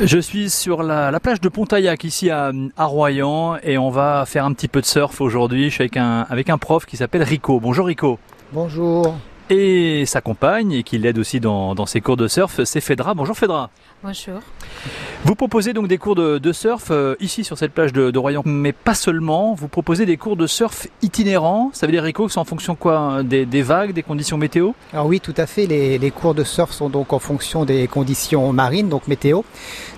Je suis sur la, la plage de Pontaillac ici à, à, Royan et on va faire un petit peu de surf aujourd'hui. Je suis avec un, avec un prof qui s'appelle Rico. Bonjour Rico. Bonjour. Et sa compagne et qui l'aide aussi dans, dans ses cours de surf, c'est Fedra. Bonjour Fedra. Bonjour. Vous proposez donc des cours de, de surf euh, ici sur cette plage de, de, Royan, mais pas seulement. Vous proposez des cours de surf itinérants. Ça veut dire, Rico, que c'est en fonction quoi des, des, vagues, des conditions météo? Alors oui, tout à fait. Les, cours de surf sont donc en fonction des conditions marines, donc météo.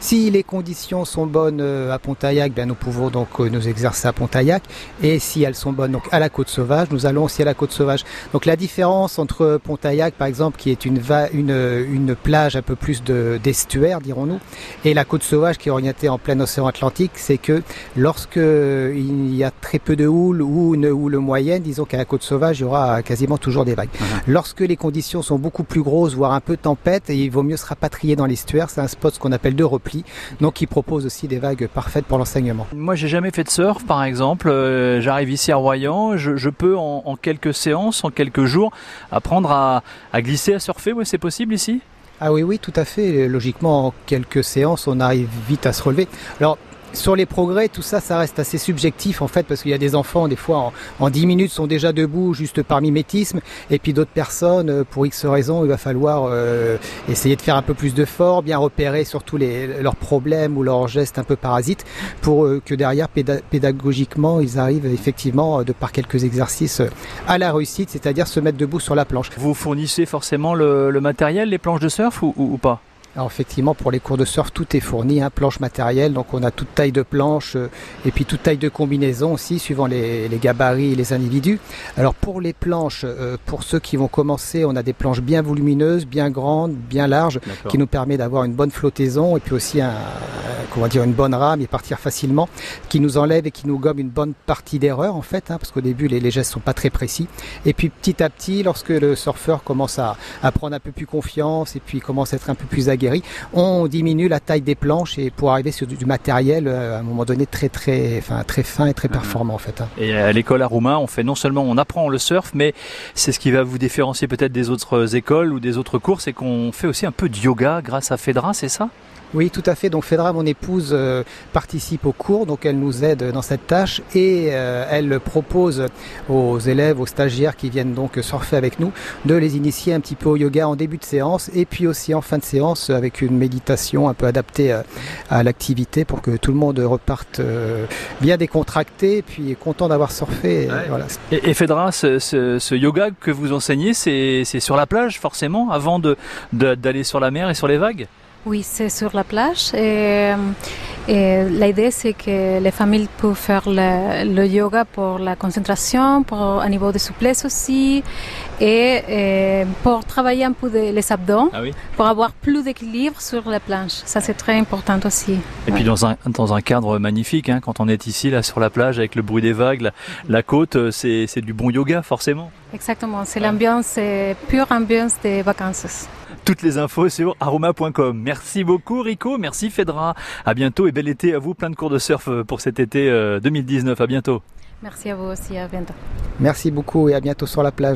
Si les conditions sont bonnes euh, à Pontaillac, bien nous pouvons donc euh, nous exercer à Pontaillac. Et si elles sont bonnes donc à la côte sauvage, nous allons aussi à la côte sauvage. Donc la différence entre Pontaillac, par exemple, qui est une, une, plage un peu plus d'estuaire, dirons-nous, et la côte sauvage qui est orientée en plein océan Atlantique, c'est que lorsque il y a très peu de houle ou une houle moyenne, disons qu'à la côte sauvage, il y aura quasiment toujours des vagues. Lorsque les conditions sont beaucoup plus grosses, voire un peu tempête, il vaut mieux se rapatrier dans l'estuaire. C'est un spot qu'on appelle de repli, donc qui propose aussi des vagues parfaites pour l'enseignement. Moi, j'ai jamais fait de surf, par exemple. Euh, J'arrive ici à Royan, je, je peux en, en, quelques séances, en quelques jours, apprendre à, à glisser, à surfer. Ouais, c'est possible ici? Ah oui, oui, tout à fait. Logiquement, en quelques séances, on arrive vite à se relever. Alors, sur les progrès, tout ça, ça reste assez subjectif en fait, parce qu'il y a des enfants, des fois, en, en 10 minutes, sont déjà debout juste par mimétisme, et puis d'autres personnes, pour X raisons, il va falloir euh, essayer de faire un peu plus de fort, bien repérer surtout leurs problèmes ou leurs gestes un peu parasites, pour euh, que derrière, pédagogiquement, ils arrivent effectivement, de par quelques exercices, à la réussite, c'est-à-dire se mettre debout sur la planche. Vous fournissez forcément le, matériel, les planches de surf ou pas? Alors effectivement, pour les cours de surf, tout est fourni, hein, planche matérielle, donc on a toute taille de planche euh, et puis toute taille de combinaison aussi, suivant les, les, gabarits et les individus. Alors pour les planches, euh, pour ceux qui vont commencer, on a des planches bien volumineuses, bien grandes, bien larges, qui nous permet d'avoir une bonne flottaison et puis aussi un, comment dire, une bonne rame et partir facilement, qui nous enlève et qui nous gomme une bonne partie d'erreur en fait, hein, parce qu'au début les, les, gestes sont pas très précis. Et puis petit à petit, lorsque le surfeur commence à, à prendre un peu plus confiance et puis commence à être un peu plus aguerri, on diminue la taille des planches et pour arriver sur du, du matériel euh, à un moment donné très très enfin très fin et très performant en fait. hein. Et à l'école à Roumain, on fait non seulement on apprend le surf, mais c'est ce qui va vous différencier peut-être des autres écoles ou des autres cours, c'est qu'on fait aussi un peu de yoga grâce à Fedra, c'est ça? Oui, tout à fait. Donc Fedra, mon épouse, euh, participe au cours, donc elle nous aide dans cette tâche et euh, elle propose aux élèves, aux stagiaires qui viennent donc surfer avec nous, de les initier un petit peu au yoga en début de séance et puis aussi en fin de séance avec une méditation un peu adaptée à, à l'activité pour que tout le monde reparte euh, bien décontracté et puis content d'avoir surfé. Et, ouais. voilà. et, et Fedra, ce, ce, ce, yoga que vous enseignez, c'est sur la plage forcément, avant d'aller de, de, sur la mer et sur les vagues? Oui, c'est sur la plage. Et, et l'idée, c'est que les familles peuvent faire le, le, yoga pour la concentration, pour un niveau de souplesse aussi, et, et pour travailler un peu de, les abdos, ah oui. pour avoir plus d'équilibre sur la planche. Ça, c'est très important aussi. Et ouais. puis dans un, dans un cadre magnifique, hein, quand on est ici, là, sur la plage, avec le bruit des vagues, la, la côte, c'est du bon yoga, forcément. Exactement, c'est ouais. l'ambiance, pure ambiance des vacances. Toutes les infos sur aroma.com. Merci beaucoup Rico, merci Fedra. À bientôt et bel été à vous, plein de cours de surf pour cet été 2019. À bientôt. Merci à vous aussi, à bientôt. Merci beaucoup et à bientôt sur la plage.